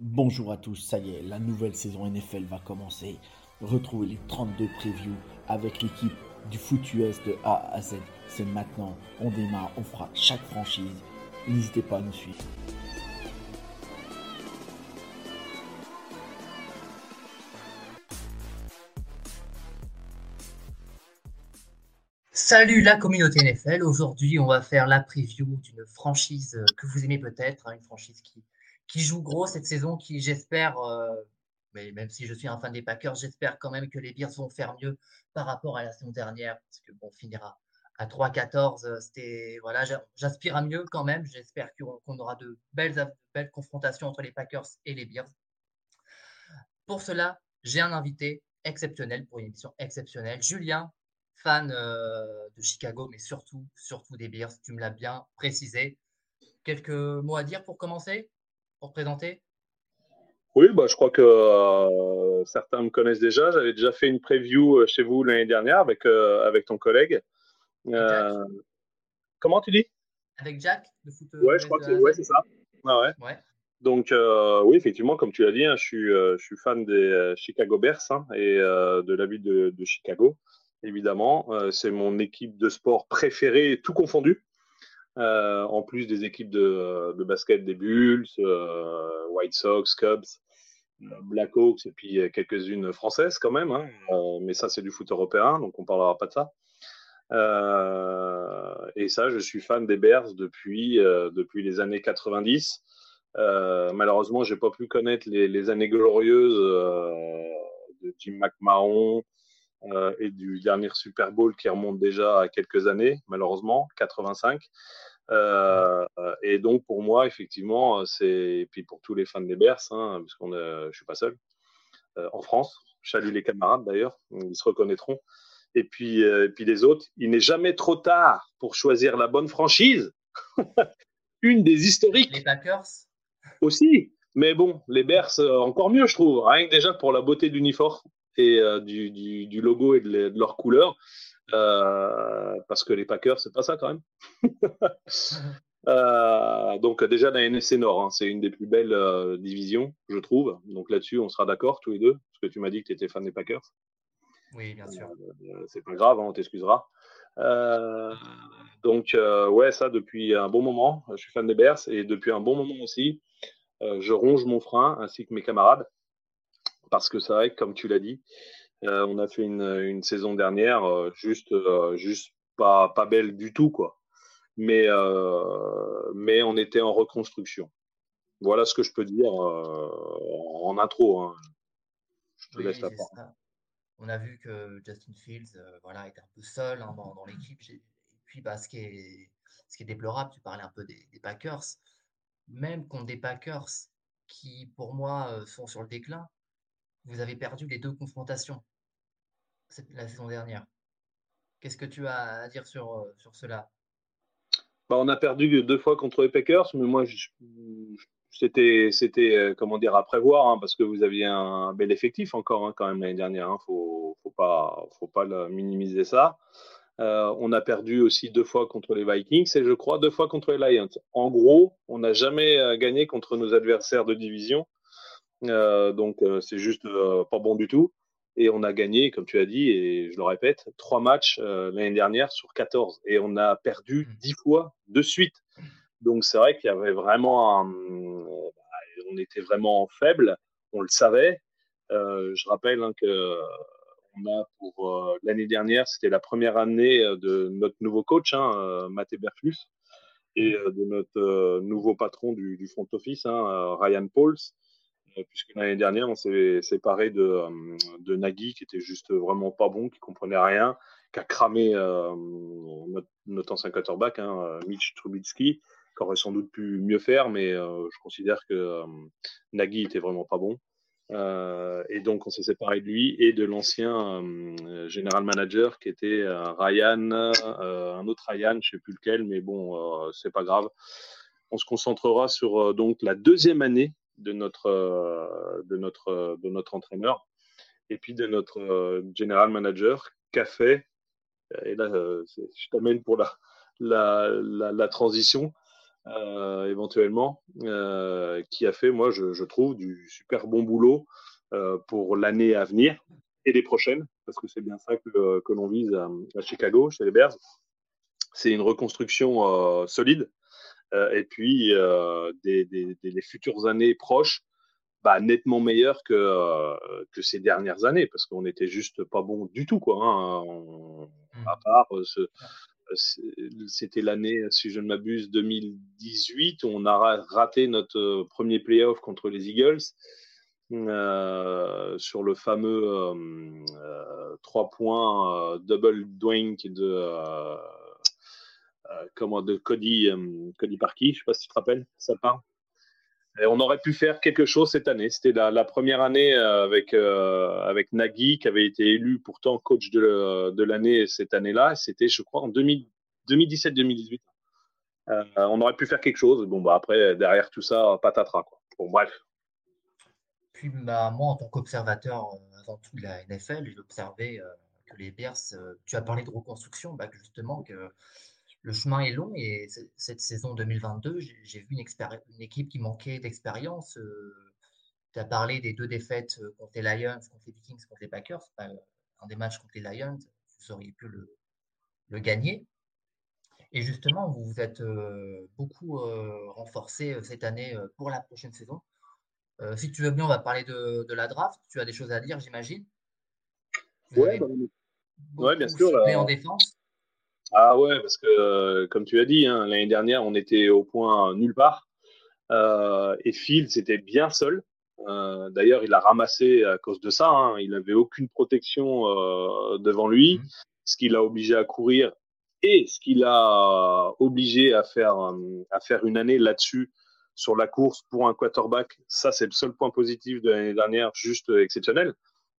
Bonjour à tous, ça y est, la nouvelle saison NFL va commencer. Retrouvez les 32 previews avec l'équipe du foot US de A à Z. C'est maintenant, on démarre, on fera chaque franchise. N'hésitez pas à nous suivre. Salut la communauté NFL. Aujourd'hui, on va faire la preview d'une franchise que vous aimez peut-être, hein, une franchise qui, qui joue gros cette saison, qui j'espère, euh, mais même si je suis un fan des Packers, j'espère quand même que les Bears vont faire mieux par rapport à la saison dernière, parce que finira à 3-14, euh, c'était voilà, j'aspire à mieux quand même. J'espère qu'on aura de belles, belles confrontations entre les Packers et les Bears. Pour cela, j'ai un invité exceptionnel pour une émission exceptionnelle, Julien, fan euh, de Chicago, mais surtout, surtout des Bears. Tu me l'as bien précisé. Quelques mots à dire pour commencer? Pour présenter? Oui, bah, je crois que euh, certains me connaissent déjà. J'avais déjà fait une preview euh, chez vous l'année dernière avec, euh, avec ton collègue. comment tu dis? Avec Jack, de foot. Ouais, je crois que ouais, c'est ça. Ah ouais. Donc, oui, effectivement, comme tu l'as dit, hein, je, suis, je suis fan des Chicago Bears hein, et de la ville de, de Chicago, évidemment. c'est mon équipe de sport préférée, tout confondu. Euh, en plus des équipes de, basket des Bulls, euh, White Sox, Cubs, euh, Blackhawks et puis quelques-unes françaises quand même. Hein. mais ça, c'est du foot européen, donc on parlera pas de ça. et ça, je suis fan des Bears depuis, depuis les années 90. malheureusement, j'ai pas pu connaître les, les années glorieuses de Jim McMahon et du dernier Super Bowl qui remonte déjà à quelques années, malheureusement, 85. Euh, et donc pour moi, effectivement, c'est et puis pour tous les fans des Bears, hein, parce qu'on, je suis pas seul euh, en France. Je salue les camarades d'ailleurs, ils se reconnaîtront. Et puis, euh, et puis les autres, il n'est jamais trop tard pour choisir la bonne franchise. Une des historiques. Les Packers. Aussi. Mais bon, les Bears, encore mieux, je trouve. Rien que déjà pour la beauté d'uniforme et du, du, du, logo et de, de leur couleur. Euh, parce que les Packers, c'est pas ça quand même. euh, donc déjà la NSC Nord, hein, c'est une des plus belles euh, divisions, je trouve. Donc là-dessus, on sera d'accord tous les deux, parce que tu m'as dit que tu étais fan des Packers. Oui, bien sûr. Euh, c'est pas grave, hein, on t'excusera. donc ouais, ça depuis un bon moment, je suis fan des Bears et depuis un bon moment aussi, je ronge mon frein ainsi que mes camarades parce que c'est vrai que comme tu l'as dit, euh, on a fait une, une saison dernière euh, juste, euh, juste pas, pas belle du tout, quoi. Mais, mais on était en reconstruction. Voilà ce que je peux dire en intro. Hein. Je te laisse la parole. On a vu que Justin Fields voilà, était un peu seul hein, dans, dans l'équipe. Et puis, bah, ce, qui est, ce qui est déplorable, tu parlais un peu des, des Packers. Même contre des Packers qui, pour moi, sont sur le déclin, vous avez perdu les deux confrontations la saison dernière. Qu'est-ce que tu as à dire sur, euh, sur cela? Bah, On a perdu deux fois contre les Packers, mais moi, c'était, euh, comment dire, à prévoir, hein, parce que vous aviez un bel effectif encore hein, quand même l'année dernière. Il hein. ne faut, faut, pas, faut pas minimiser ça. Euh, on a perdu aussi deux fois contre les Vikings et je crois deux fois contre les Lions. En gros, on n'a jamais gagné contre nos adversaires de division. Donc c'est juste pas bon du tout. Et on a gagné, comme tu as dit, et je le répète, trois matchs euh, l'année dernière sur 14. Et on a perdu mmh. dix fois de suite. Donc c'est vrai qu'il y avait vraiment un... On était vraiment faible, on le savait. Euh, je rappelle hein, que on a pour euh, l'année dernière, c'était la première année de notre nouveau coach, hein, Mathé Berflus, et de notre nouveau patron du, du front office, hein, Ryan Pauls. Euh, puisque l'année dernière, on s'est séparé de, euh, de, Nagui, qui était juste vraiment pas bon, qui comprenait rien, qui a cramé euh, notre, ancien quarterback, hein, Mitch Trubitsky, aurait sans doute pu mieux faire, mais je considère que Nagui était vraiment pas bon. et donc on s'est séparé de lui et de l'ancien général manager qui était Ryan, un autre Ryan, je sais plus lequel, mais bon, c'est pas grave. On se concentrera sur donc la deuxième année de notre, de notre, de notre entraîneur et puis de notre général manager qu'a fait, et là je t'amène pour la, la, la, transition euh, éventuellement, euh, qui a fait, moi, je, trouve, du super bon boulot euh, pour l'année à venir et les prochaines, parce que c'est bien ça que, que l'on vise à, Chicago, chez les Bears. C'est une reconstruction solide. Et puis, des, des, des, futures années proches, bah, nettement meilleures que, que ces dernières années, parce qu'on n'était juste pas bon du tout, quoi. Hein. à mmh. part ce, c'était l'année, si je ne m'abuse, 2018. On a raté notre euh, premier playoff contre les Eagles euh, sur le fameux euh, 3 euh, points double doink de, comment, de Cody, Cody Parkey. Je ne sais pas si tu te rappelles, ça part on aurait pu faire quelque chose cette année. C'était la, première année euh, avec, euh, avec Nagui, qui avait été élu pourtant coach de, l'année cette année-là. C'était, je crois, en 2017-2018. Euh, on aurait pu faire quelque chose. Bon, bah après, derrière tout ça, patatras. Quoi. Bon, bref. Puis, moi, en tant qu'observateur avant tout de la NFL, j'ai observé que les Bears, tu as parlé de reconstruction, bah, justement, que le chemin est long et cette saison 2022, j'ai vu une, une, équipe qui manquait d'expérience. Euh, tu as parlé des deux défaites euh, contre les Lions, contre les Vikings, contre les Packers. un des matchs contre les Lions, vous auriez pu le, le gagner. Et justement, vous vous êtes euh, beaucoup renforcé cette année pour la prochaine saison. si tu veux bien, on va parler de, de, la draft. Tu as des choses à dire, j'imagine Oui, bah, bien sûr. en défense. Ah ouais, parce que euh, comme tu as dit, hein, l'année dernière, on était au point nulle part. Euh, et Phil, c'était bien seul. Euh, d'ailleurs, il a ramassé à cause de ça. Hein. il n'avait aucune protection devant lui, mmh. ce qui l'a obligé à courir et ce qui l'a obligé à faire, à faire une année là-dessus sur la course pour un quarterback. Ça, c'est le seul point positif de l'année dernière, juste exceptionnel.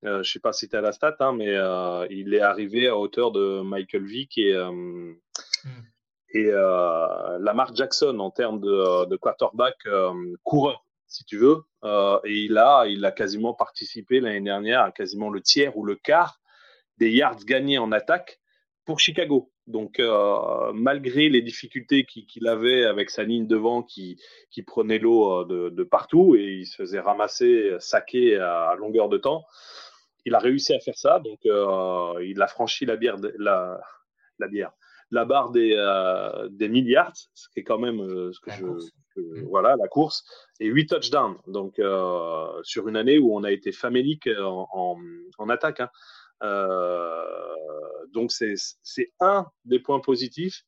Euh, je ne sais pas si tu as la stat, hein, mais euh, il est arrivé à hauteur de Michael Vick et, euh, hmm. et Lamar Jackson en termes de, de quarterback coureur, si tu veux. et il a, il a quasiment participé l'année dernière à quasiment le tiers ou le quart des yards gagnés en attaque pour Chicago. Donc, malgré les difficultés qu'il avait avec sa ligne devant qui, qui prenait l'eau de, de, partout et il se faisait ramasser, saquer à longueur de temps, il a réussi à faire ça, donc euh, il a franchi la bière, la, la bière, la barre des, euh, des milliards, ce qui est quand même euh, ce que je, mm. voilà, la course, et 8 touchdowns, donc sur une année où on a été famélique en, en, attaque. Hein. donc c'est un des points positifs,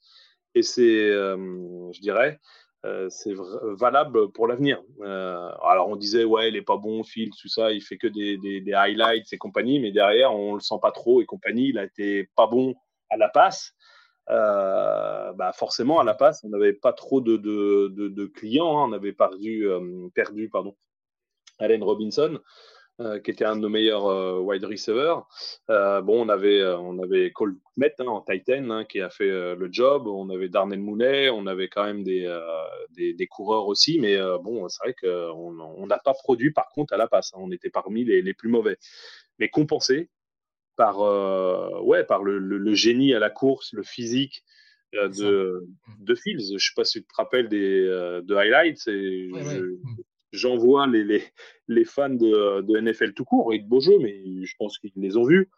et c'est, je dirais, c'est valable pour l'avenir. Euh, alors on disait ouais il est pas bon Phil tout ça il fait que des, des, highlights et compagnie mais derrière on le sent pas trop et compagnie il a été pas bon à la passe euh, bah forcément à la passe on n'avait pas trop de, de, de, clients hein. on avait perdu perdu pardon Allen Robinson euh, qui était un de nos meilleurs euh, wide receivers. Euh, bon, on avait, on avait Cole Met hein, en Titan hein, qui a fait le job. On avait Darnell Mooney, on avait quand même des, des, coureurs aussi. Mais bon, c'est vrai qu'on n'a pas produit par contre à la passe. Hein. on était parmi les, les, plus mauvais. Mais compensé par, ouais, par le, le, génie à la course, le physique. de, de Fields. Je ne sais pas si tu te rappelles des, de highlights. Et j'envoie les, les, les, fans de, de, NFL tout court et de beaux jeux, mais je pense qu'ils les ont vus.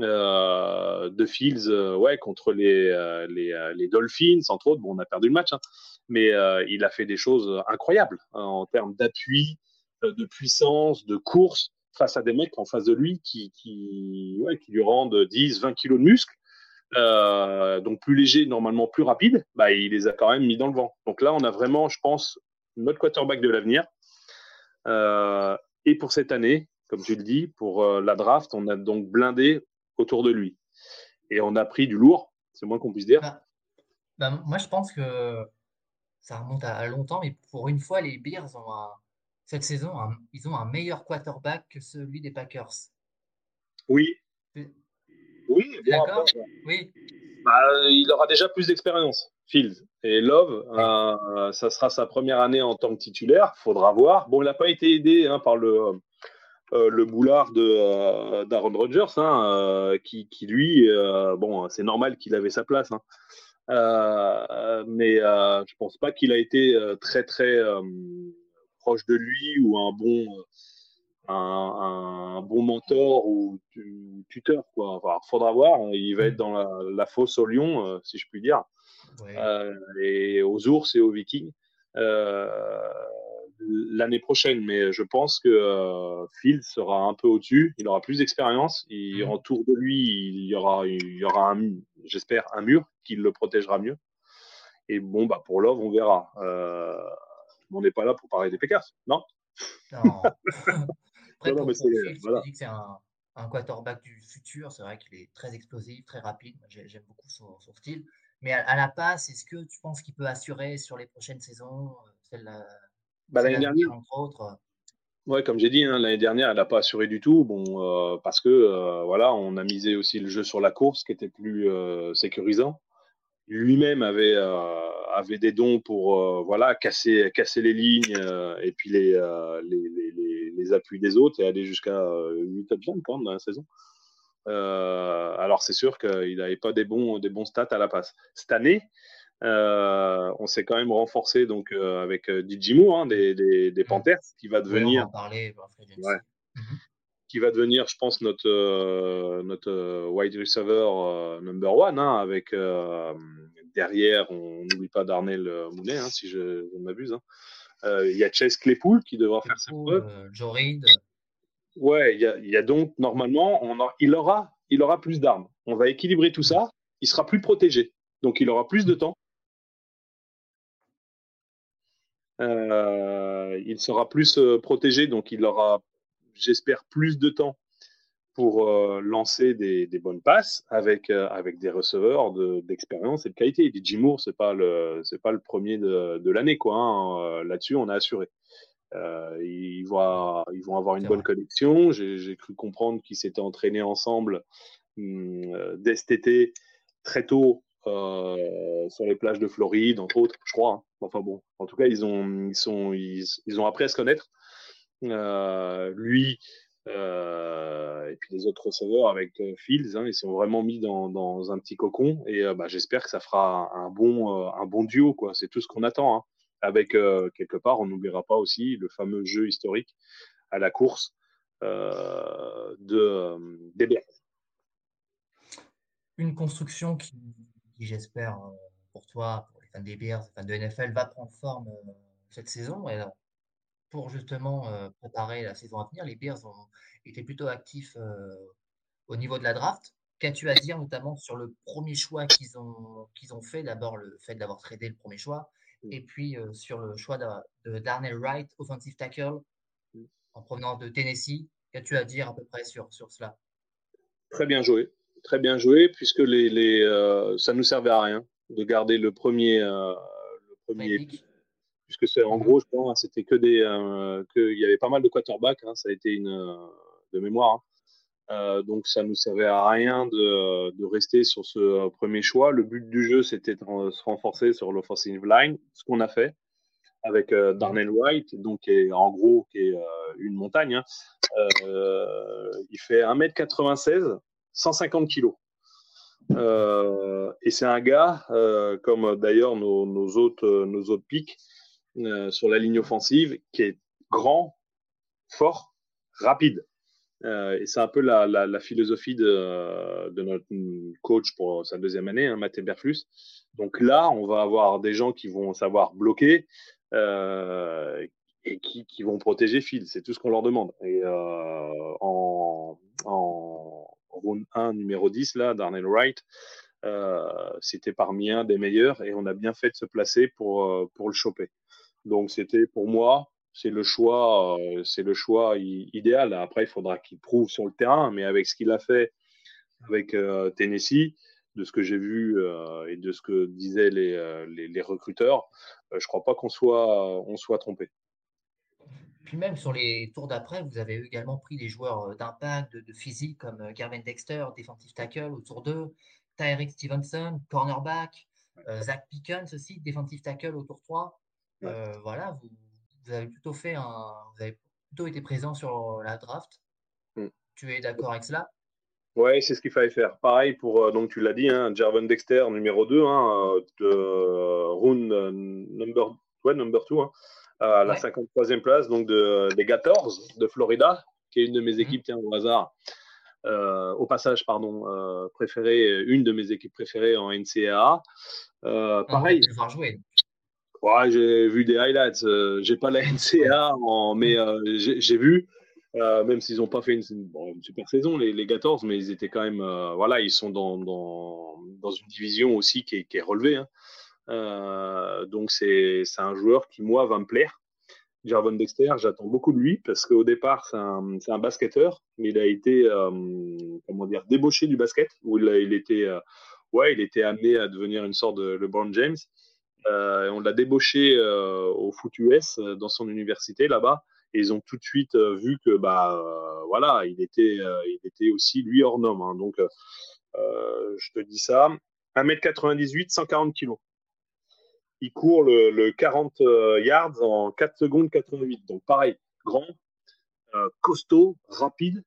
Euh, de Fields, euh, ouais, contre les, euh, les, euh, les, Dolphins, entre autres. Bon, on a perdu le match, hein, mais il a fait des choses incroyables hein, en termes d'appui, de puissance, de course face à des mecs en face de lui qui, qui, ouais, qui lui rendent 10, 20 kilos de muscles. donc plus léger, normalement plus rapide, bah, il les a quand même mis dans le vent. Donc là, on a vraiment, je pense, notre quarterback de l'avenir. Euh, et pour cette année, comme tu le dis, pour euh, la draft, on a donc blindé autour de lui. Et on a pris du lourd, c'est moins qu'on puisse dire. Bah, bah, moi, je pense que ça remonte à, longtemps, mais pour une fois, les Bears ont cette saison, ils ont un meilleur quarterback que celui des Packers. Oui. Oui, d'accord? Oui. Bah, il aura déjà plus d'expérience, Fields. Et Love, euh, ça sera sa première année en tant que titulaire. Faudra voir. Bon, il n'a pas été aidé hein, par le, euh, le boulard de euh, d'Aaron Rodgers, hein, qui, qui, lui, bon, c'est normal qu'il avait sa place. Hein. mais je pense pas qu'il a été très très proche de lui ou un bon un, bon mentor ou tuteur. Quoi. Enfin, faudra voir. Il va être dans la, fosse au lion, euh, si je puis dire, euh, et aux ours et aux vikings euh, l'année prochaine. Mais je pense que Phil sera un peu au-dessus. Il aura plus d'expérience. Il, Autour de lui, il y aura, il y aura j'espère, un mur qui le protégera mieux. Et bon, bah, pour Love, on verra. on n'est pas là pour parler des Packers, non? Non. c'est un, quarterback du futur. C'est vrai qu'il est très explosif, très rapide. J'aime beaucoup son, style. Mais à, la passe, est-ce que tu penses qu'il peut assurer sur les prochaines saisons euh, bah, L'année dernière, entre autres? Ouais, comme j'ai dit, hein, l'année dernière, elle n'a pas assuré du tout. Bon, euh, parce que euh, voilà, on a misé aussi le jeu sur la course, qui était plus sécurisant. Lui-même avait avait des dons pour voilà casser casser les lignes et puis les, les les appuis des autres et aller jusqu'à 8 euh, touchdowns quand même dans la saison. Euh, alors c'est sûr qu'il n'avait pas des bons, des bons stats à la passe. Cette année, euh, on s'est quand même renforcé donc avec DJ hein, des, des, mmh. Panthers qui va devenir mhm. qui va devenir je pense notre notre wide receiver number one hein, avec derrière on n'oublie pas Darnell Mounet hein, si je, ne m'abuse euh, il y a Chase Claypool qui devra faire ses preuves. Euh. Ouais, il y, a, donc normalement, on il, aura, il aura plus d'armes. On va équilibrer tout ça. Il sera plus protégé. Donc il aura plus de temps. Euh, il sera plus protégé, donc il aura, j'espère, plus de temps pour euh, lancer des, bonnes passes avec, euh, avec des receveurs d'expérience et de qualité. DJ Moore, ce n'est pas, le, pas le premier de, de l'année. quoi. Hein. Euh, là-dessus, on a assuré. ils, vont, ils vont avoir une bonne connexion. J'ai cru comprendre qu'ils s'étaient entraînés ensemble hum, dès cet été, très tôt, sur les plages de Floride, entre autres, je crois. Hein. Enfin bon, en tout cas, ils ont, ils sont, ils, ils ont appris à se connaître. lui, euh, et puis les autres receveurs avec euh, Fields, hein, ils sont vraiment mis dans, un petit cocon. Et euh, bah, j'espère que ça fera un bon, un bon duo. quoi. C'est tout ce qu'on attend. Hein. Avec quelque part, on n'oubliera pas aussi le fameux jeu historique à la course de des Bears. Une construction qui, j'espère, pour toi, pour les fans des Bears, les fans de NFL, va prendre forme cette saison. Pour justement préparer la saison à venir. Les Bears ont été plutôt actifs au niveau de la draft. Qu'as-tu à dire notamment sur le premier choix qu'ils ont, qu'ils ont fait? D'abord, le fait d'avoir tradé le premier choix, et puis sur le choix de, Darnell Wright, offensive tackle, en provenance de Tennessee. Qu'as-tu à dire à peu près sur, sur cela? Très bien joué. Très bien joué, puisque les, les ça ne nous servait à rien de garder le premier, le premier puisque c'est en mmh gros, je pense, c'était que des, euh, que il y avait pas mal de quarterbacks, hein, ça a été une euh, de mémoire. Hein. Euh, donc ça nous servait à rien de, de, rester sur ce premier choix. Le but du jeu, c'était de se renforcer sur l'offensive line, ce qu'on a fait avec euh, Darnell White, donc qui est, en gros qui est une montagne. Hein. il fait 1m96, 150 kg. et c'est un gars, comme d'ailleurs nos, nos, autres, nos autres pics, euh, sur la ligne offensive qui est grand, fort, rapide. Euh, et c'est un peu la, la, philosophie de, de, notre coach pour sa deuxième année, hein, Mathé Berflus. Donc là, on va avoir des gens qui vont savoir bloquer euh, et qui, qui, vont protéger Phil. C'est tout ce qu'on leur demande. Et euh, en, en round 1, numéro 10, là, Darnell Wright, euh, c'était parmi un des meilleurs et on a bien fait de se placer pour, pour le choper. Donc c'était pour moi, c'est le choix, euh, c'est le choix idéal. Après, il faudra qu'il prouve sur le terrain, mais avec ce qu'il a fait avec euh, Tennessee, de ce que j'ai vu et de ce que disaient les, les, recruteurs, je crois pas qu'on soit, on soit trompé. Puis même sur les tours d'après, vous avez également pris des joueurs d'impact, de, physique comme Garvin Dexter, defensive tackle au tour 2, Tyreek Stevenson, cornerback, Zach Pickens aussi, defensive tackle au tour 3. Voilà, vous, vous, avez plutôt fait un, vous avez plutôt été présent sur la draft. Mm. Tu es d'accord avec cela? Ouais, c'est ce qu'il fallait faire. Pareil pour, donc tu l'as dit, hein, Jarvan Dexter numéro 2, hein, de round number, ouais, number 2, hein, à la 53e place, donc de, des Gators de Florida, qui est une de mes mhm. équipes, tiens, au hasard, euh, au passage, pardon, euh, préférée, une de mes équipes préférées en NCAA. Euh, pareil. jouer. Ouais, j'ai vu des highlights. j'ai pas la NCAA, en, mais j'ai vu. même s'ils n'ont pas fait une, super saison, les, les Gators, mais ils étaient quand même, voilà, ils sont dans, dans, dans, une division aussi qui est, relevée. Hein. Euh, donc c'est un joueur qui, moi, va me plaire. Jarvon Dexter, j'attends beaucoup de lui parce qu'au départ, c'est un, un, basketteur. Il a été, euh, comment dire, débauché du basket où il, était, euh, ouais, il était amené à devenir une sorte de LeBron James. Euh, on l'a débauché au foot US dans son université là-bas et ils ont tout de suite vu que bah voilà, il était, aussi lui hors norme. Hein. Donc je te dis ça, 1m98, 140 kg il court le, 40 euh, yards en 4 secondes 88. Donc pareil, grand, euh, costaud, rapide.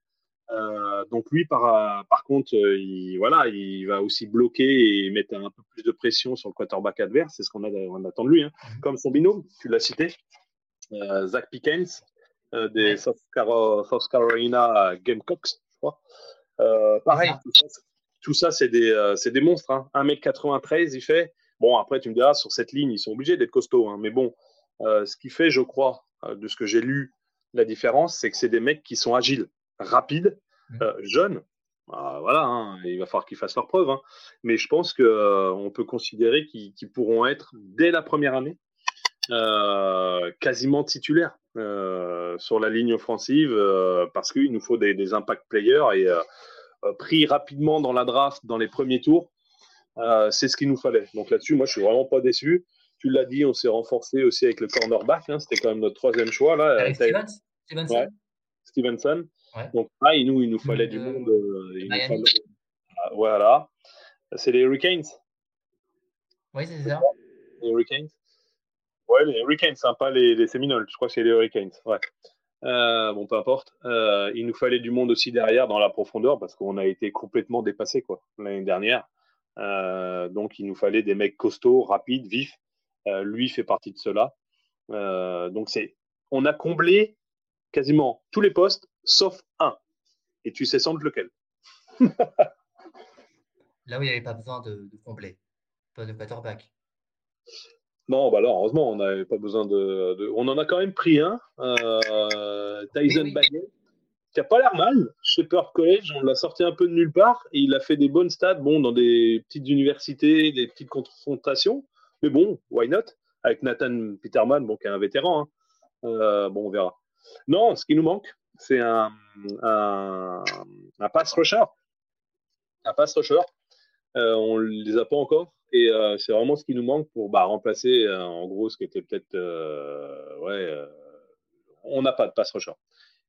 Euh, donc lui, par, par contre, il, voilà, il va aussi bloquer et mettre un peu plus de pression sur le quarterback adverse. C'est ce qu'on attend de lui. Hein. Mhm. Comme son binôme, tu l'as cité, Zach Pickens des South, Carolina Gamecocks, je crois. pareil, tout ça, c'est des, des, monstres. Hein. 1m93, il fait. Bon, après, tu me diras, sur cette ligne, ils sont obligés d'être costauds. Hein. mais bon, euh, ce qui fait, je crois, euh, de ce que j'ai lu, la différence, c'est que c'est des mecs qui sont agiles, rapides, mmh. euh, jeunes. Bah, voilà, hein, il va falloir qu'ils fassent leur preuve. Hein. mais je pense qu'on peut considérer qu'ils pourront être, dès la première année, quasiment titulaires sur la ligne offensive parce qu'il nous faut des, des impact players et pris rapidement dans la draft dans les premiers tours euh, c'est ce qu'il nous fallait. Donc là-dessus, moi, je suis vraiment pas déçu. Tu l'as dit, on s'est renforcé aussi avec le cornerback. Hein, C'était quand même notre troisième choix. Là. Stevens Stevenson. Donc, ah, il nous, il nous fallait du monde. Euh, ah, voilà. C'est les Hurricanes. Oui, c'est ça. Les Hurricanes. Ouais, les Hurricanes, hein, pas les, les Seminoles. Je crois que c'est les Hurricanes. Ouais. Euh, bon, peu importe. il nous fallait du monde aussi derrière dans la profondeur parce qu'on a été complètement dépassé quoi l'année dernière. Euh, donc, il nous fallait des mecs costauds, rapides, vifs. Euh, lui fait partie de cela. Euh, donc, c'est, on a comblé quasiment tous les postes, sauf un. Et tu sais sans doute lequel. Là où il n'y avait pas besoin de, combler, pas de quarterback. Non, bah là, heureusement, on n'avait pas besoin de, On en a quand même pris un. Tyson Baguette qui a pas l'air mal. Shepherd College, on l'a sorti un peu de nulle part et il a fait des bonnes stats, bon, dans des petites universités, des petites confrontations. Mais bon, why not? Avec Nathan Peterman, bon, qui est un vétéran. Hein. Euh, bon, on verra. Non, ce qui nous manque, c'est un, un, pass rusher. Un pass rusher. Euh, on ne les a pas encore. Et euh, c'est vraiment ce qui nous manque pour bah, remplacer, en gros, ce qui était peut-être. ouais, on n'a pas de pass rusher.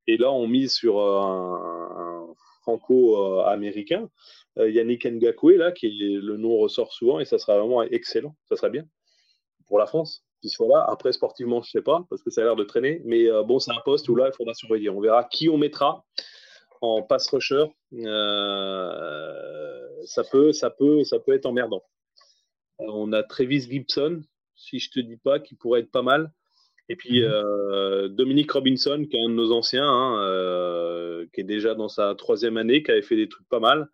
Et là, on mise sur euh, un, franco-américain, euh, Yannick Ngakwe, là, qui le nom ressort souvent, et ça sera vraiment excellent. Ça serait bien pour la France qu'il soit là. Après, sportivement, je ne sais pas, parce que ça a l'air de traîner. Mais euh, bon, c'est un poste où là, il faudra surveiller. On verra qui on mettra en pass rusher. ça, peut, ça, peut, ça peut être emmerdant. on a Travis Gibson, si je te dis pas, qui pourrait être pas mal. Et puis mhm. euh, Dominique Robinson, qui est un de nos anciens, hein, euh, qui est déjà dans sa troisième année, qui avait fait des trucs pas mal.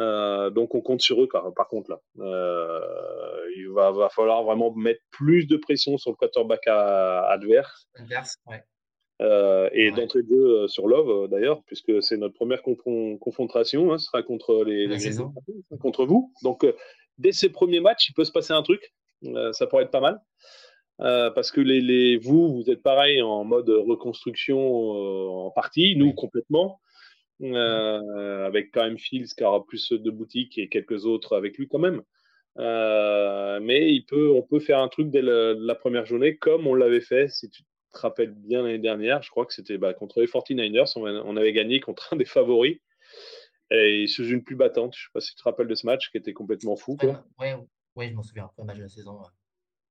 Euh, donc on compte sur eux par, contre là. il va, falloir vraiment mettre plus de pression sur le quarterback adverse. Adverse, ouais. et d'entrée de jeu sur Love d'ailleurs, puisque c'est notre première confrontation, hein, ce sera contre les, contre vous. Donc dès ces premiers matchs, il peut se passer un truc. ça pourrait être pas mal. Euh, parce que les, les, vous, vous êtes pareil en mode reconstruction euh, en partie, nous complètement. Avec quand même Fields qui aura plus de boutiques et quelques autres avec lui quand même. mais il peut, on peut faire un truc dès la première journée, comme on l'avait fait, si tu te rappelles bien l'année dernière. Je crois que c'était bah, contre les 49ers. On, avait gagné contre un des favoris. Et sous une pluie battante. Je ne sais pas si tu te rappelles de ce match qui était complètement fou. Oui, je m'en souviens. Après match de la saison.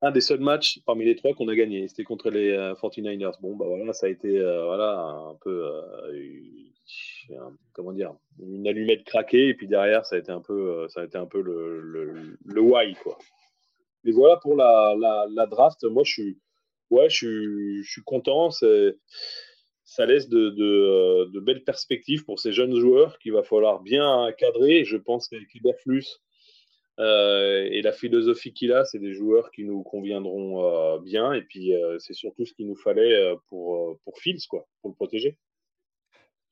Un des seuls matchs parmi les trois qu'on a gagné. C'était contre les 49ers. Bon, bah voilà, ça a été voilà, un peu. comment dire Une allumette craquée. Et puis derrière, ça a été un peu, ça a été un peu le, le, why, quoi. Mais voilà pour la, la, draft. Moi, je suis ouais, je suis, content. Ça laisse de, de, belles perspectives pour ces jeunes joueurs qu'il va falloir bien cadrer. Je pense qu'avec Iberflus euh, et la philosophie qu'il a, c'est des joueurs qui nous conviendront euh, bien. Et puis, euh, c'est surtout ce qu'il nous fallait pour, pour Fields, quoi, pour le protéger.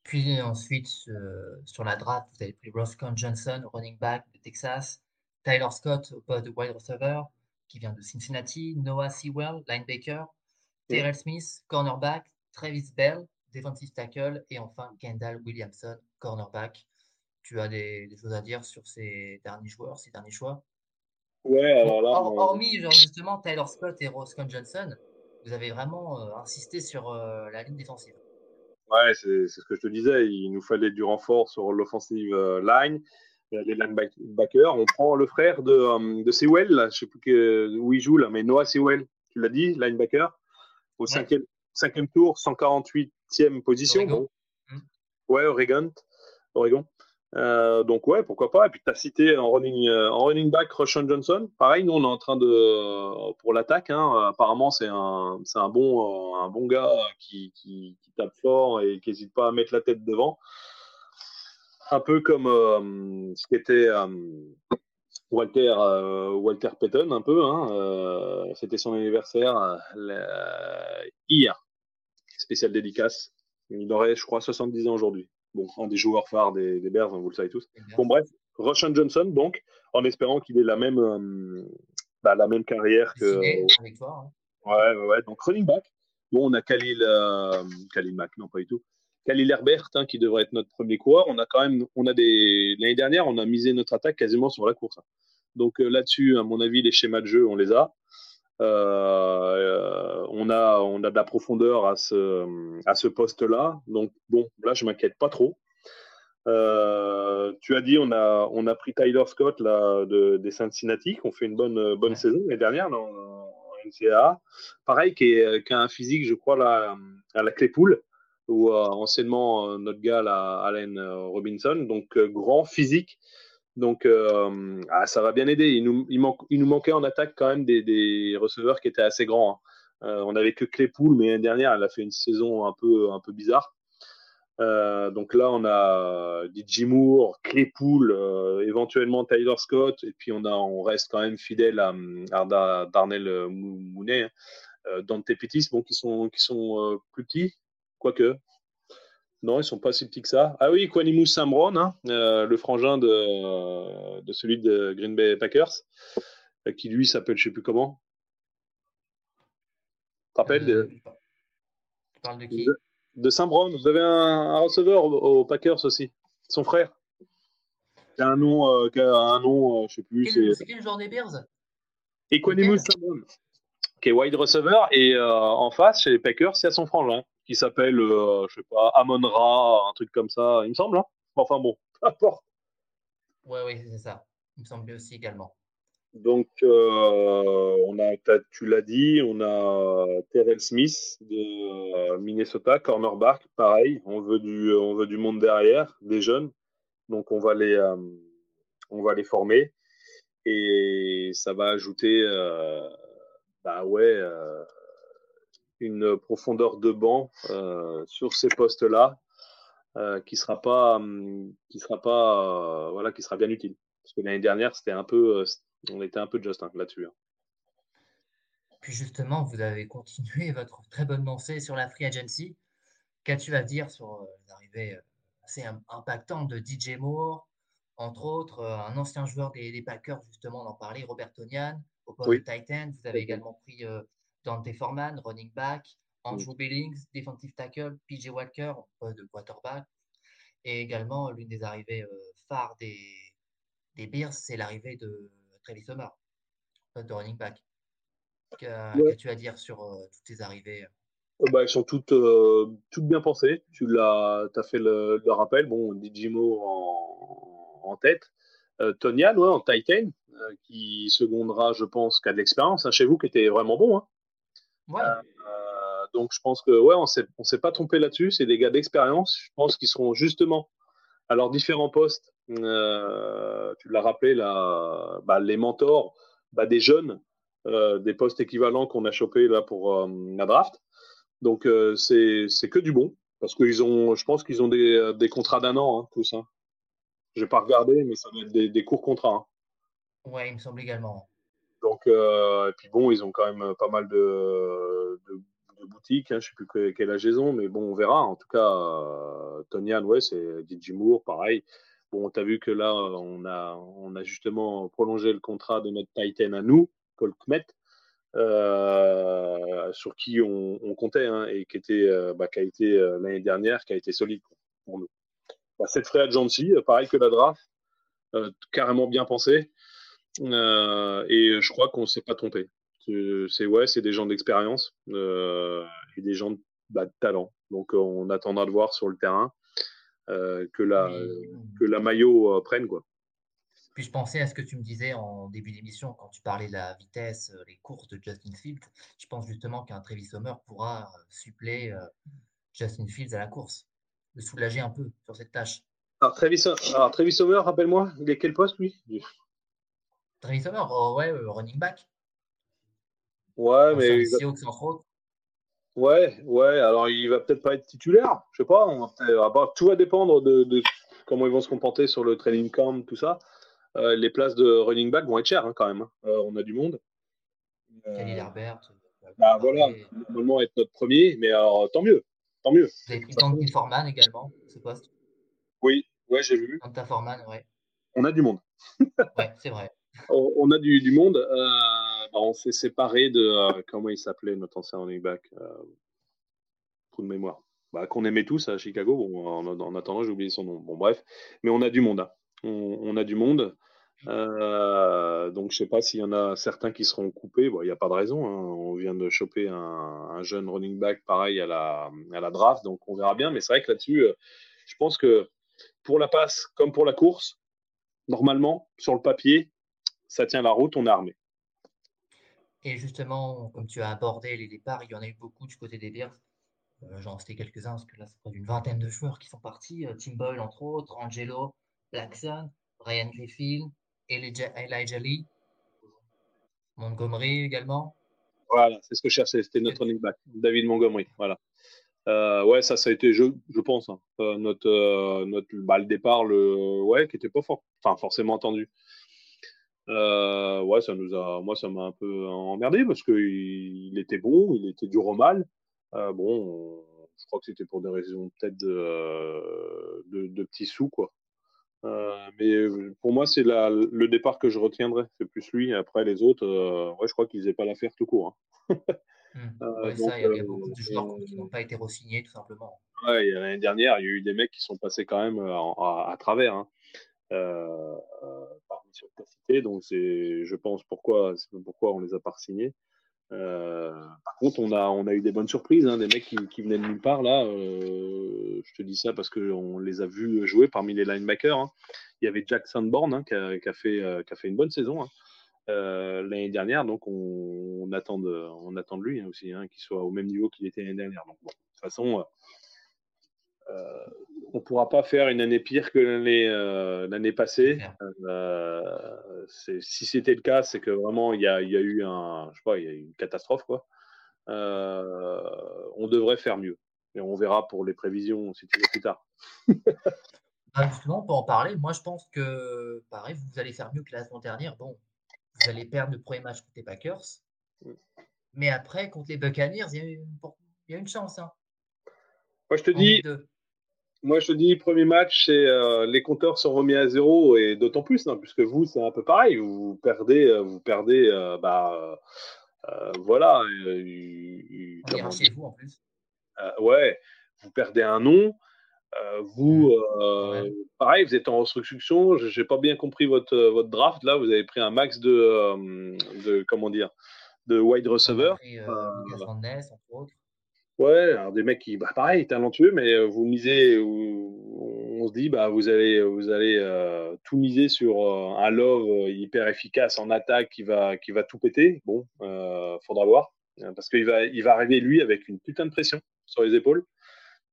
Puis ensuite, sur la draft, vous avez pris Roscoe Johnson, running back de Texas, Tyler Scott au poste de wide receiver, qui vient de Cincinnati, Noah Sewell, linebacker, Terrell Smith, cornerback, Travis Bell, defensive tackle, et enfin Kendall Williamson, cornerback. Tu as des, choses à dire sur ces derniers joueurs, ces derniers choix? Ouais, alors là. hormis justement Tyler Scott et Roscoe Johnson, vous avez vraiment euh, insisté sur euh, la ligne défensive. Ouais, c'est ce que je te disais. Il nous fallait du renfort sur l'offensive euh, line les linebackers. On prend le frère de, de Sewell, je ne sais plus où il joue, là, mais Noah Sewell, tu l'as dit, linebacker, au cinquième, cinquième tour, 148e position. Oregon. Hmm. Ouais, Oregon. Oregon. Euh, donc ouais, pourquoi pas. Et puis tu as cité en running, euh, back Roshan Johnson. Pareil, nous on est en train de pour l'attaque. Hein, apparemment c'est un, c'est un bon, un bon gars qui, tape fort et qui n'hésite pas à mettre la tête devant un peu comme euh, ce qu'était euh, Walter, euh, Walter Payton, un peu. Hein, C'était son anniversaire hier. Spécial dédicace. Il aurait, je crois, 70 ans aujourd'hui. Bon, un des joueurs phares des, des Bears, hein, vous le savez tous. Bon, bref, Roshan Johnson, donc, en espérant qu'il ait la même, bah, la même carrière que. Hein. Ouais, ouais, ouais. Donc, running back. Bon, on a Khalil, Khalil Mack, non, pas du tout. Khalil Herbert, hein, qui devrait être notre premier coureur, on a quand même, on a des, l'année dernière, on a misé notre attaque quasiment sur la course. Donc euh, là-dessus, à mon avis, les schémas de jeu, on les a. Euh, on a, on a de la profondeur à ce, à ce poste-là. Donc bon, là, je m'inquiète pas trop. Euh, tu as dit, on a, on a pris Tyler Scott là, de, des Cincinnati, qui ont fait une bonne, bonne saison l'année dernière dans, en NCAA. Pareil, qui, est, qui, a un physique, je crois, là, à la Claypool ou euh, anciennement euh, notre gars, là, Allen euh, Robinson, donc grand, physique. Donc, ah, ça va bien aider. Il nous, manque, il nous manquait en attaque quand même des, receveurs qui étaient assez grands. Hein. on n'avait que Claypool, mais l'année dernière, elle a fait une saison un peu, bizarre. Euh, donc là, on a DJ Moore, Claypool, éventuellement Tyler Scott, et puis on, reste quand même fidèle à, Darnell Mooney, hein. Dante Pettis, qui sont plus petits, Quoique. Non, ils sont pas si petits que ça. Ah oui, Quanimus Samron, hein, euh, le frangin de, de, celui de Green Bay Packers, euh, qui lui s'appelle je sais plus comment. Tu te rappelles euh, Tu parles de qui De, de Saint-Brown. Vous avez un, receveur aux, Packers aussi. Son frère. Qui a un nom, qui a un nom je sais plus. C'est quel joueur des Bears? Equanimus Saint-Brown, qui est wide receiver. Et en face, chez les Packers, il y a son frangin qui s'appelle, euh, je sais pas, Amon Ra, un truc comme ça, il me semble. Hein enfin bon, importe. Oui, oui, c'est ça. Il me semble aussi également. Donc, euh, on a, tu l'as dit, on a Terrell Smith de euh, Minnesota, cornerback, pareil. On veut du, on veut du monde derrière, des jeunes. Donc, on va les, on va les former et ça va ajouter, bah ouais, une profondeur de banc euh, sur ces postes-là euh, qui sera pas, hum, qui sera pas, euh, voilà, qui sera bien utile. Parce que l'année dernière, c'était un peu, on était un peu juste hein, là-dessus. Hein. Puis justement, vous avez continué votre très bonne lancée sur la free agency. Qu'as-tu à dire sur l'arrivée assez impactante de DJ Moore, entre autres, un ancien joueur des, Packers, justement, on en parlait, Robert Tonian, au poste de Titan. Vous avez également pris Dante Foreman, running back, Andrew Billings, defensive tackle, PJ Walker, de quarterback. Et également, l'une des arrivées phares des, des Bears, c'est l'arrivée de Travis Sommer, de running back. Qu'as-tu à dire sur toutes ces arrivées bah, elles sont toutes, toutes bien pensées. Tu as fait le, rappel. Bon, Digimo en, en tête. Euh, Tonian, ouais, en Titan, qui secondera, je pense, qui a de l'expérience hein, chez vous, qui était vraiment bon. Hein. Ouais donc je pense que ouais, on s'est, on s'est pas trompé là-dessus. C'est des gars d'expérience. Je pense qu'ils seront justement à leurs différents postes. Euh, tu l'as rappelé là, bah, les mentors bah, des jeunes, euh, des postes équivalents qu'on a chopés là pour euh, la draft. Donc c'est, c'est que du bon parce qu'ils ont, je pense qu'ils ont des, des contrats d'un an hein, tous. Hein. Je vais pas regarder, mais ça va être des, des courts contrats. Hein. Ouais, il me semble également. Donc, et puis bon, ils ont quand même pas mal de, de de boutique. Hein, je ne sais plus quelle âge ils ont, mais bon, on verra. En tout cas, euh, ouais, c'est DJ Moore, pareil. Bon, tu as vu que là, on a, justement prolongé le contrat de notre Titan à nous, Colt Kmet, euh, sur qui on, comptait hein, et euh, bah, qui a été euh, l'année dernière, qui a été solide pour nous. Bah, cette frère Jancy, pareil que la draft, carrément bien pensé. et je crois qu'on ne s'est pas trompé c'est ouais, c'est des gens d'expérience euh, et des gens bah, de, talent. Donc on attendra de voir sur le terrain euh, que la que la maillot euh, prenne quoi. Puis je pensais à ce que tu me disais en début d'émission quand tu parlais de la vitesse, les courses de Justin Fields. Je pense justement qu'un Travis Homer pourra suppléer Justin Fields à la course, le soulager un peu sur cette tâche. Alors Travis, alors, Travis Homer, rappelle-moi, il est quel poste lui? Travis Homer, oh, ouais, running back. Ouais, mais. Ouais, ouais, alors il va peut-être pas être titulaire, je sais pas, on tout va dépendre de, comment ils vont se comporter sur le training camp, tout ça. Euh, les places de running back vont être chères hein, quand même, hein. euh, on a du monde. Euh, Herbert. Bah voilà, normalement être notre premier, mais alors tant mieux, tant mieux. Vous avez pris Forman également, ce poste Oui, ouais, j'ai vu. Tanta Forman, ouais. On a du monde. ouais, c'est vrai. On, a du, monde. Bah, on s'est séparé de. Euh, comment il s'appelait notre ancien running back euh, Coup de mémoire. Bah, qu'on aimait tous à Chicago. En, attendant, j'ai oublié son nom. Bon, bref. Mais on a du monde. Hein. On, a du monde. Euh, donc, je sais pas s'il y en a certains qui seront coupés. Il n'y a pas de raison. Hein. On vient de choper un, jeune running back pareil à la, à la draft. Donc, on verra bien. Mais c'est vrai que là-dessus, je pense que pour la passe comme pour la course, normalement, sur le papier, ça tient la route. On est armé. Et justement, comme tu as abordé les départs, il y en a eu beaucoup du côté des Bears. Euh, J'en cité quelques-uns, parce que là, c'est près d'une vingtaine de joueurs qui sont partis. Euh, Tim Boyle, entre autres, Angelo, Blackson, Brian Griffin, Elijah Lee, Montgomery également. Voilà, c'est ce que je cherchais, c'était notre running back, David Montgomery. Voilà. Euh, ouais, ça, ça a été, je, je pense, hein, notre, notre bah, le départ, le, ouais, qui n'était pas enfin, forcément entendu. Euh, ouais, ça nous a, moi, ça m'a un peu emmerdé parce qu'il il était bon, il était dur au mal. Euh, bon, je crois que c'était pour des raisons peut-être de, de, petits sous, quoi. Euh, mais pour moi, c'est le départ que je retiendrai. C'est plus lui. Après, les autres, ouais, je crois qu'ils n'avaient pas l'affaire tout court. Hein. Mmh. ça, il y a beaucoup de joueurs qui n'ont pas été re-signés, tout simplement. Ouais, l'année dernière, il y a eu des mecs qui sont passés quand même à, à, travers. Hein. Euh, par mission de cité. Donc, c'est, je pense, pourquoi, pourquoi on les a pas signés. Euh, par contre, on a, on a eu des bonnes surprises, hein, des mecs qui, venaient de nulle part. Là, euh, je te dis ça parce qu'on les a vus jouer parmi les linebackers. Hein. Il y avait Jackson Bourne hein, qui, a, fait, qui, a, fait, une bonne saison l'année dernière. Donc, on, attend de, on attend de lui aussi qu'il soit au même niveau qu'il était l'année dernière. De toute façon, euh, on ne pourra pas faire une année pire que l'année euh, passée. Euh, si c'était le cas, c'est que vraiment il y a, eu un, je sais pas, il y a une catastrophe quoi. on devrait faire mieux. Et on verra pour les prévisions si tu veux plus tard. Bah, justement, on peut en parler. Moi, je pense que, pareil, vous allez faire mieux que la saison dernière. Bon, vous allez perdre le premier match contre les Packers. Mm. Mais après, contre les Buccaneers, il y a une, chance. Hein. Moi, je te dis, moi, je te dis, premier match, c'est euh, les compteurs sont remis à zéro et d'autant plus, non, puisque vous, c'est un peu pareil. Vous perdez, euh, vous perdez, euh, bah, voilà. chez vous en plus. ouais, vous perdez un nom. vous, pareil, vous êtes en reconstruction. Je n'ai pas bien compris votre, votre draft. Là, vous avez pris un max de, de comment dire, de wide receiver. entre autres. Ouais, alors des mecs qui, bah, pareil, talentueux, mais euh, vous misez, on se dit, bah, vous allez, vous allez euh, tout miser sur euh, un love hyper efficace en attaque qui va, qui va tout péter. Bon, faudra voir, parce qu'il va, il va arriver lui avec une putain de pression sur les épaules.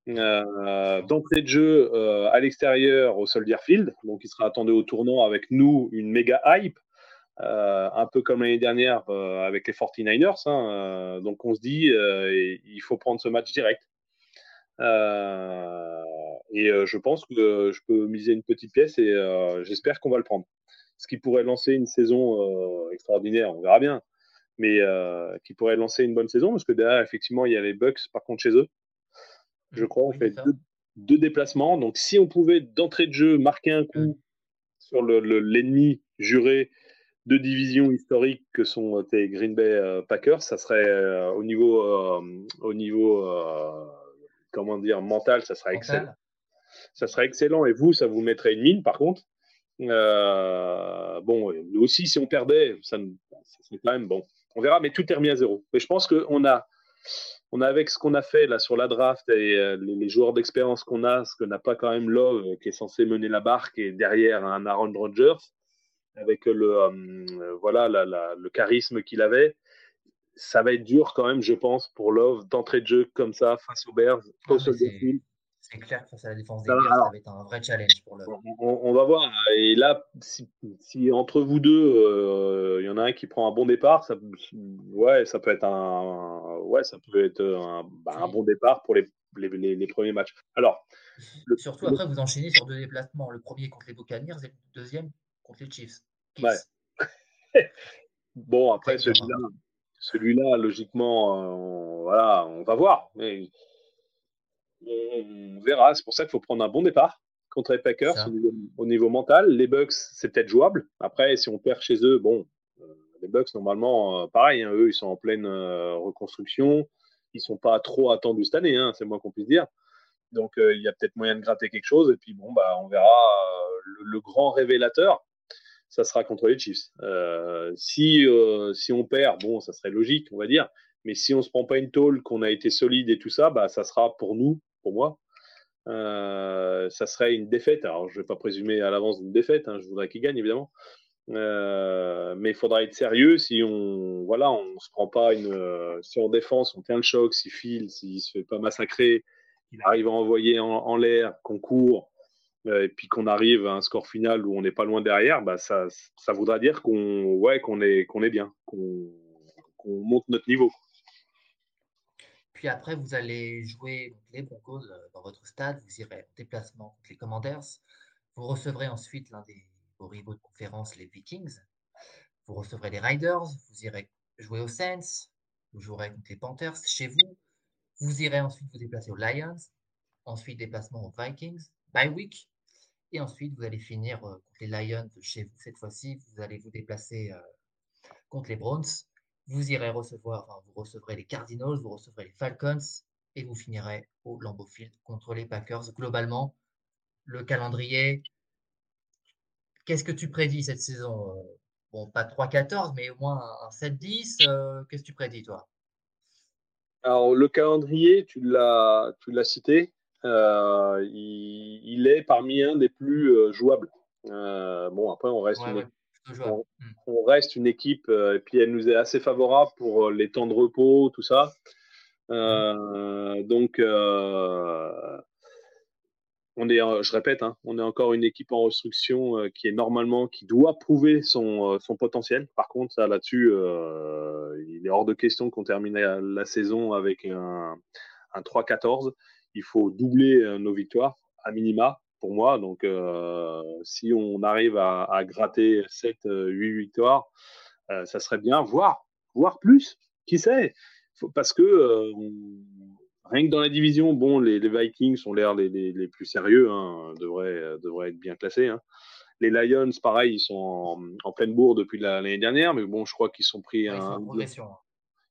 D'entrée de jeu à l'extérieur au Soldier Field, donc il sera attendu au tournant avec nous une méga hype. Euh, un peu comme l'année dernière euh, avec les 49ers. Hein, euh, donc on se dit, il faut prendre ce match direct. et je pense que je peux miser une petite pièce et j'espère qu'on va le prendre. Ce qui pourrait lancer une saison extraordinaire, on verra bien mais qui pourrait lancer une bonne saison, parce que derrière, effectivement, il y a les Bucks, par contre, chez eux. Je crois, on fait deux, déplacements. Donc, si on pouvait, d'entrée de jeu, marquer un coup sur l'ennemi juré deux divisions historiques que sont euh, tes Green Bay euh, Packers, ça serait euh, au niveau, au niveau comment dire, mental, ça serait excellent. Ça serait excellent. Et vous, ça vous mettrait une mine, par contre. bon, nous aussi, si on perdait, ça, serait quand même bon. On verra, mais tout est remis à zéro. Mais je pense qu'on a, on a avec ce qu'on a fait là sur la draft et les, joueurs d'expérience qu'on a, ce que n'a pas quand même Love qui est censé mener la barque et derrière un Aaron Rodgers avec le, euh, voilà, le charisme qu'il avait. Ça va être dur quand même, je pense, pour Love d'entrée de jeu comme ça face aux Bears. C'est clair que face à la défense des Bears, ça va être un vrai challenge pour Love. On, va voir. Et là, si, entre vous deux, euh, il y en a un qui prend un bon départ, ça, ouais, ça peut être un, ouais, ça peut être un, bah, bon départ pour les, les, les, premiers matchs. Alors, surtout après, vous enchaînez sur deux déplacements. Le premier contre les Buccaneers et le deuxième contre les Chiefs. bon, après, celui-là, celui-là logiquement, euh, voilà, on va voir. Mais on verra. C'est pour ça qu'il faut prendre un bon départ contre les Packers au niveau, mental. Les Bucks, c'est peut-être jouable. Après, si on perd chez eux, bon, euh, les Bucks, normalement, euh, pareil, hein, eux, ils sont en pleine reconstruction. Ils sont pas trop attendus cette année, hein, c'est moins qu'on puisse dire. Donc, il y a peut-être moyen de gratter quelque chose. Et puis, bon, bah, on verra le grand révélateur ça sera contre les Chiefs. Euh, si, euh, si on perd, bon, ça serait logique, on va dire. Mais si on se prend pas une tôle, qu'on a été solide et tout ça, bah, ça sera pour nous, pour moi, euh, ça serait une défaite. Alors, je vais pas présumer à l'avance d'une défaite. Hein, je voudrais qu'il gagne, évidemment. mais il faudra être sérieux si on voilà on se prend pas une si en défense on tient le choc si Phil s'il se fait pas massacrer il arrive à envoyer en l'air qu'on court et puis qu'on arrive à un score final où on n'est pas loin derrière, bah ça, ça voudra dire qu'on ouais, qu'on est, qu'on est bien, qu'on monte notre niveau. Puis après, vous allez jouer les Broncos euh, dans votre stade, vous irez en déplacement contre les Commanders, vous recevrez ensuite l'un des vos rivaux de conférence, les Vikings, vous recevrez les Riders, vous irez jouer aux Saints, vous jouerez contre les Panthers chez vous, vous irez ensuite vous déplacer aux Lions, ensuite déplacement aux Vikings, bye week, et ensuite, vous allez finir euh, contre les Lions chez vous. Cette fois-ci, vous allez vous déplacer euh, contre les Browns. Vous irez recevoir, vous recevrez les Cardinals, vous recevrez les Falcons et vous finirez au Lambeau Field contre les Packers. Globalement, le calendrier, qu'est-ce que tu prédis cette saison euh? Bon, pas 3-14, mais au moins un 7-10. Qu'est-ce que tu prédis, toi? Alors, le calendrier, tu l'as cité. Euh, il, est parmi un des plus euh, jouables. Euh, bon, après, on reste, une, On, reste une équipe, et puis elle nous est assez favorable pour les temps de repos, tout ça. donc, on est, je répète, hein, on est encore une équipe en restriction qui est normalement, qui doit prouver son, son potentiel. Par contre, ça là-dessus, il est hors de question qu'on termine la, saison avec un, un 3-14 il faut doubler euh, nos victoires à minima pour moi. Donc, euh, si on arrive à, gratter 7, 8 euh, victoires, ça serait bien, voire, voire plus. Qui sait? Parce que rien que dans la division, bon, les, Vikings ont l'air les, plus sérieux, hein, devraient, devraient, être bien classés. Hein. Les Lions, pareil, ils sont en, pleine bourre depuis l'année dernière, mais bon, je crois qu'ils sont pris un,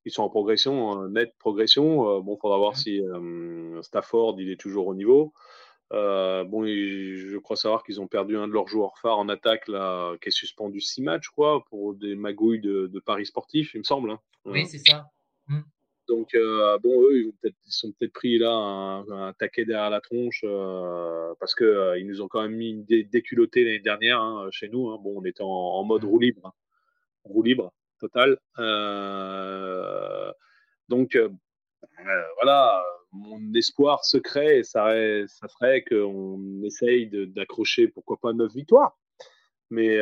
ils sont en progression, nette progression. bon, il faudra voir si Stafford il est toujours au niveau. bon, je crois savoir qu'ils ont perdu un de leurs joueurs phares en attaque, là, qui est suspendu six matchs, quoi, pour des magouilles de, paris sportifs, il me semble. Hein. Oui, c'est ça. Mmh. Donc, euh, bon, eux, ils, sont peut-être pris là un, taquet derrière la tronche euh, parce qu'ils euh, ils nous ont quand même mis une dé déculottée l'année dernière hein, chez nous. Hein. Bon, on était en, mode roue libre, hein. roue libre total. donc, voilà, mon espoir secret, ça, ça serait qu'on essaye d'accrocher, pourquoi pas, 9 victoires. Mais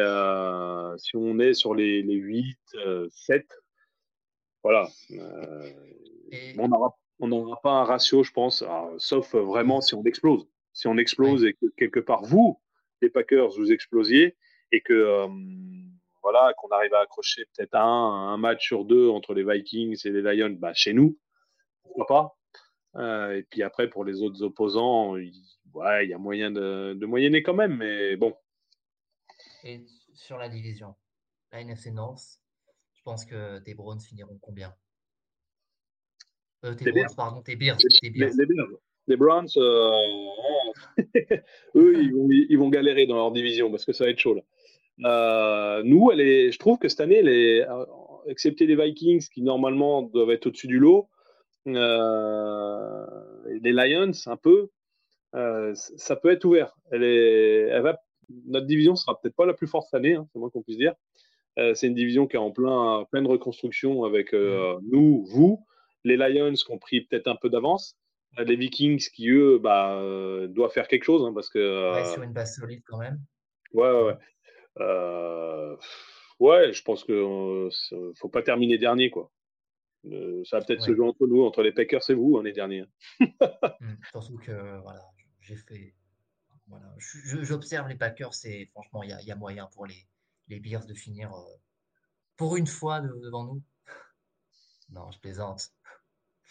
si on est sur les, les 8, 7, voilà. Euh, on n'aura pas un ratio, je pense, sauf vraiment si on explose. Si on explose et que quelque part, vous, les Packers, vous explosiez et que euh, voilà, qu'on arrive à accrocher peut-être un, un match sur deux entre les Vikings et les Lions, bah, chez nous, pourquoi pas. Euh, et puis après, pour les autres opposants, il, ouais, y a moyen de, de, moyenner quand même, mais bon. Et sur la division, la NFC North, je pense que tes Browns finiront combien? Euh, tes Browns, pardon, tes Bears. Les, les, Browns, euh, eux, ils vont, galérer dans leur division parce que ça va être chaud. Là. Euh, nous, elle est, je trouve que cette année, les, excepté les Vikings qui normalement doivent être au-dessus du lot, les Lions, un peu, ça peut être ouvert. Elle est, elle va, notre division sera peut-être pas la plus forte cette année, hein, c'est moins qu'on puisse dire. Euh, c'est une division qui est en plein, pleine reconstruction avec euh, mmh. nous, vous, les Lions qui ont pris peut-être un peu d'avance, euh, les Vikings qui, eux, bah, doivent faire quelque chose. Hein, parce que, ouais, sur une base solide quand même. Ouais, ouais, ouais. Ouais, je pense qu'il ne faut pas terminer dernier. quoi. ça va peut-être se jouer entre nous, entre les Packers et vous, l'année dernière. mmh, surtout que voilà, j'ai fait. Voilà, J'observe les Packers et franchement, il y, y, a moyen pour les, les Bears de finir euh, pour une fois devant nous. Non, je plaisante.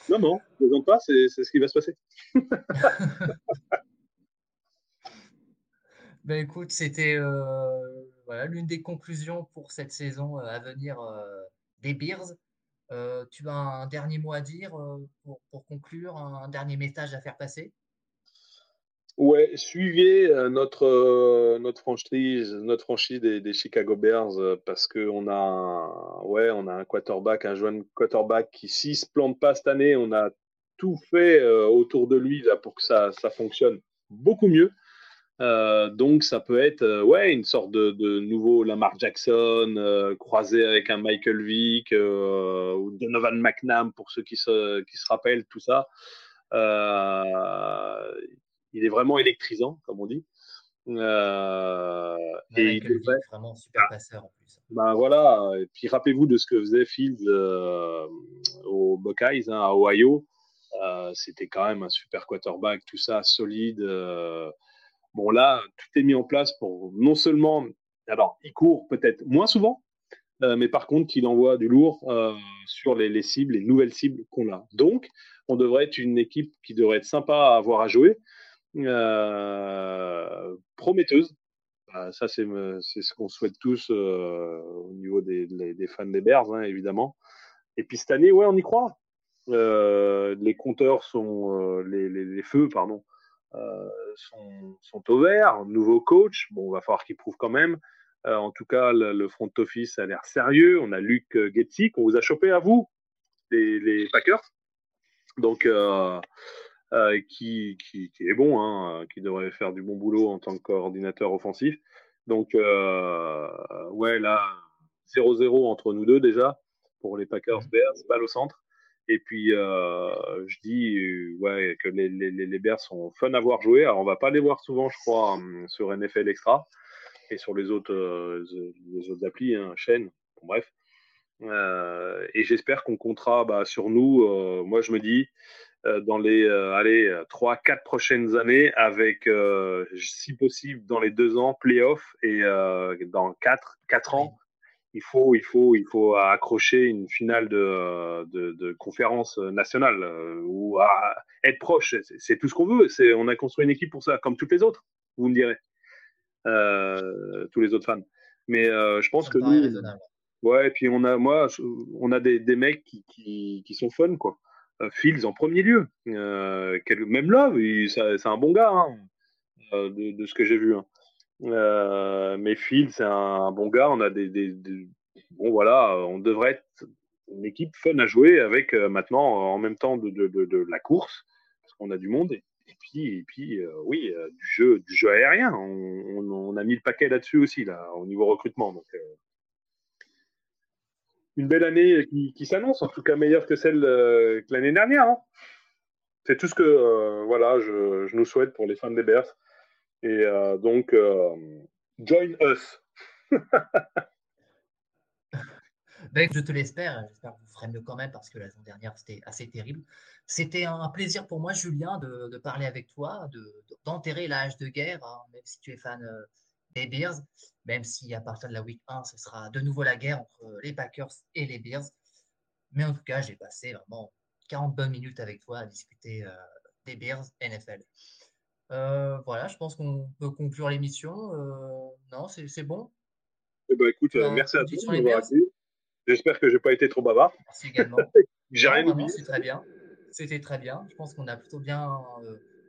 Non, non, je plaisante pas, c'est ce qui va se passer. ben écoute, c'était euh, l'une des conclusions pour cette saison euh, à venir des Bears. tu as un dernier mot à dire pour, conclure, un dernier message à faire passer? Ouais, suivez euh, notre, euh, notre franchise, notre franchise des, Chicago Bears euh, parce qu'on a, un, ouais, on a un quarterback, un jeune quarterback qui, s'il se plante pas cette année, on a tout fait autour de lui pour que ça, ça fonctionne beaucoup mieux. Donc, ça peut être ouais, une sorte de, de nouveau Lamar Jackson croisé avec un Michael Vick ou Donovan McNabb pour ceux qui se, qui se rappellent tout ça. Euh, il est vraiment électrisant, comme on dit. Euh, et il est vraiment super passeur en plus. Ben voilà, et puis rappelez-vous de ce que faisait Fields euh, aux Buckeyes, hein, à Ohio. Euh, c'était quand même un super quarterback, tout ça solide. Bon là, tout est mis en place pour non seulement, alors il court peut-être moins souvent, mais par contre qu'il envoie du lourd sur les, les, cibles, les nouvelles cibles qu'on a. Donc, on devrait être une équipe qui devrait être sympa à avoir à jouer. Euh, prometteuse. Bah, ça, c'est ce qu'on souhaite tous euh, au niveau des, fans des Bears, hein, évidemment. Et puis cette année, ouais, on y croit. Euh, les compteurs sont, les, feux, pardon, sont, sont, au vert. Nouveau coach, bon, on va falloir qu'il prouve quand même. en tout cas, le, front office a l'air sérieux. On a Luc Getzi qu'on vous a chopé à vous, les, les Packers. Donc, euh, qui, qui, qui, est bon, hein, qui devrait faire du bon boulot en tant que coordinateur offensif. Donc, euh, ouais, là, 0-0 entre nous deux déjà pour les Packers Bears, balle au centre. Et puis, euh, je dis que les, les, les, Bears sont fun à voir jouer. Alors, on va pas les voir souvent, je crois, hum, sur NFL Extra et sur les autres, euh, les autres applis, hein, chaînes, bref. Euh, et j'espère qu'on comptera bah, sur nous. Euh, moi, je me dis, dans les allez, 3-4 prochaines années, avec, si possible, dans les deux ans, playoff, et dans 4, 4 ans, il faut, il, faut, il faut accrocher une finale de, de, de conférence nationale ou à être proche. C'est tout ce qu'on veut. On a construit une équipe pour ça, comme toutes les autres, vous me direz, tous les autres fans. Mais euh, je pense que nous, ouais, et puis on a, moi, on a des, des mecs qui, qui, qui, sont fun, quoi. Euh, Fields en premier lieu. Euh, même Love, c'est un bon gars. Hein. de, ce que j'ai vu. Hein. Mais Phil, c'est un, bon gars. On a des, bon voilà, on devrait être une équipe fun à jouer avec maintenant en même temps de, la course parce qu'on a du monde. Et, puis, et puis oui, du jeu, du jeu aérien. On, a mis le paquet là-dessus aussi là, au niveau recrutement. Une belle année qui, s'annonce, en tout cas meilleure que celle euh, que l'année dernière. Hein. C'est tout ce que euh, voilà, je, nous souhaite pour les fans des Bears. Et euh, donc, join us. ben, je te l'espère. J'espère que vous ferez mieux quand même parce que la saison dernière, c'était assez terrible. C'était un plaisir pour moi, Julien, de, parler avec toi, d'enterrer l'âge de guerre, hein, même si tu es fan des Bears, même si à partir de la week 1, ce sera de nouveau la guerre entre les Packers et les Bears. Mais en tout cas, j'ai passé vraiment 40 bonnes minutes avec toi à discuter euh, des Bears NFL. Euh, voilà, je pense qu'on peut conclure l'émission. Euh, non, c'est bon eh ben, écoute, merci à tous J'espère que je n'ai pas été trop bavard. Merci également. j'ai rien oublié. C'est très bien. C'était très bien. Je pense qu'on a plutôt bien,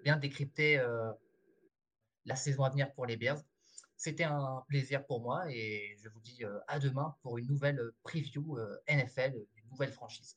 bien décrypté la saison à venir pour les Bears. C'était un plaisir pour moi et je vous dis euh, à demain pour une nouvelle preview euh, NFL, une nouvelle franchise.